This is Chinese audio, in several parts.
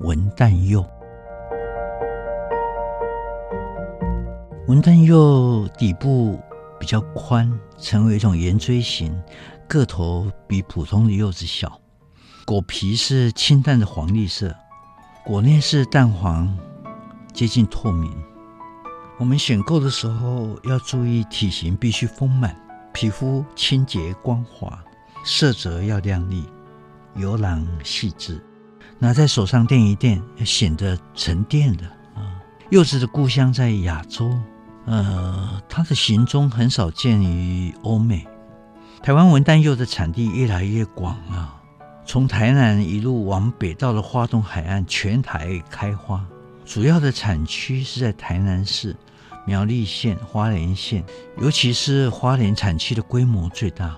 文旦柚，文旦柚底部比较宽，成为一种圆锥形，个头比普通的柚子小。果皮是清淡的黄绿色，果内是淡黄，接近透明。我们选购的时候要注意体型必须丰满，皮肤清洁光滑，色泽要亮丽，油囊细致。拿在手上垫一垫，显得沉甸的啊。柚子的故乡在亚洲，呃，它的行踪很少见于欧美。台湾文旦柚的产地越来越广了，从台南一路往北到了花东海岸，全台开花。主要的产区是在台南市、苗栗县、花莲县，尤其是花莲产区的规模最大。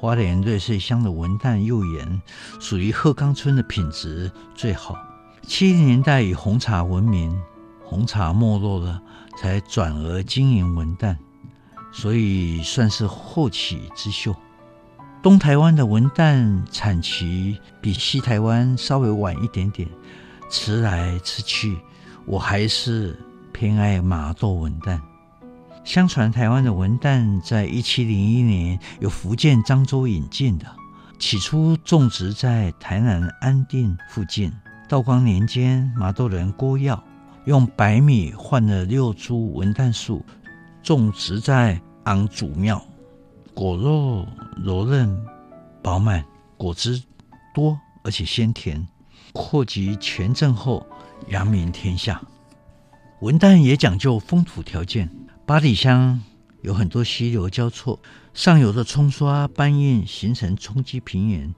花莲瑞穗乡的文旦柚园属于鹤冈村的品质最好。七零年代以红茶闻名，红茶没落了，才转而经营文旦，所以算是后起之秀。东台湾的文旦产期比西台湾稍微晚一点点，吃来吃去，我还是偏爱麻豆文旦。相传台湾的文旦在一七零一年由福建漳州引进的，起初种植在台南安定附近。道光年间，麻豆人郭耀用白米换了六株文旦树，种植在昂祖庙，果肉柔韧饱满，果汁多而且鲜甜。扩及全镇后，扬名天下。文旦也讲究风土条件。八里乡有很多溪流交错，上游的冲刷搬运形成冲积平原，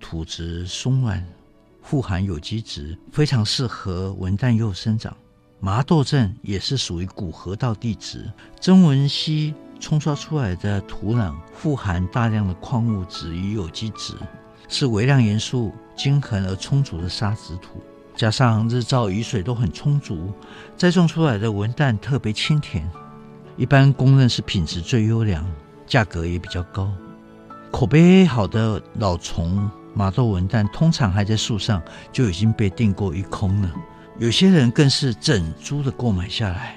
土质松软，富含有机质，非常适合文旦柚生长。麻豆镇也是属于古河道地质，曾文溪冲刷出来的土壤富含大量的矿物质与有机质，是微量元素均衡而充足的沙质土，加上日照雨水都很充足，栽种出来的文旦特别清甜。一般公认是品质最优良，价格也比较高。口碑好的老欉麻豆文旦，通常还在树上就已经被订购一空了。有些人更是整株的购买下来。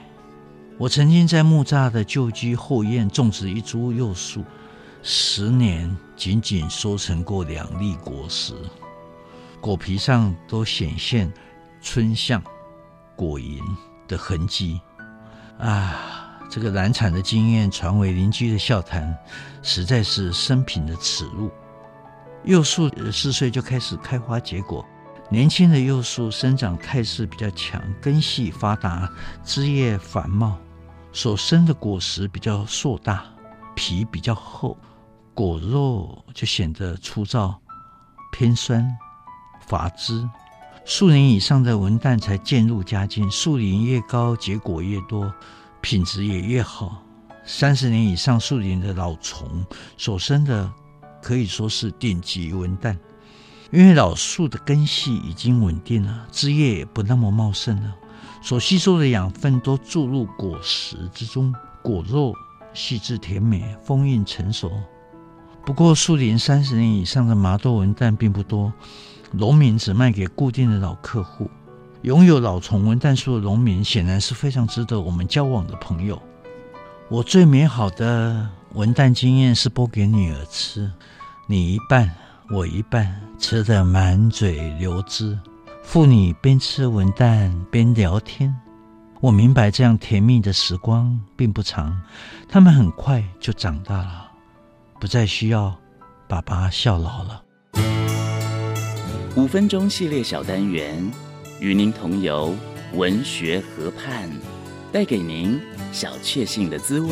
我曾经在木栅的旧居后院种植一株幼树，十年仅仅收成过两粒果实，果皮上都显现春象果蝇的痕迹。啊！这个难产的经验传为邻居的笑谈，实在是生平的耻辱。幼树四岁就开始开花结果，年轻的幼树生长态势比较强，根系发达，枝叶繁茂，所生的果实比较硕大，皮比较厚，果肉就显得粗糙、偏酸、乏汁。数年以上的文旦才渐入佳境，树龄越高，结果越多。品质也越好，三十年以上树龄的老欉所生的可以说是顶级文旦，因为老树的根系已经稳定了，枝叶也不那么茂盛了，所吸收的养分都注入果实之中，果肉细致甜美，丰韵成熟。不过树龄三十年以上的麻豆文旦并不多，农民只卖给固定的老客户。拥有老欉文旦树的农民显然是非常值得我们交往的朋友。我最美好的文旦经验是剥给女儿吃，你一半，我一半，吃得满嘴流汁。父女边吃文旦边聊天。我明白这样甜蜜的时光并不长，他们很快就长大了，不再需要爸爸效劳了。五分钟系列小单元。与您同游文学河畔，带给您小确幸的滋味。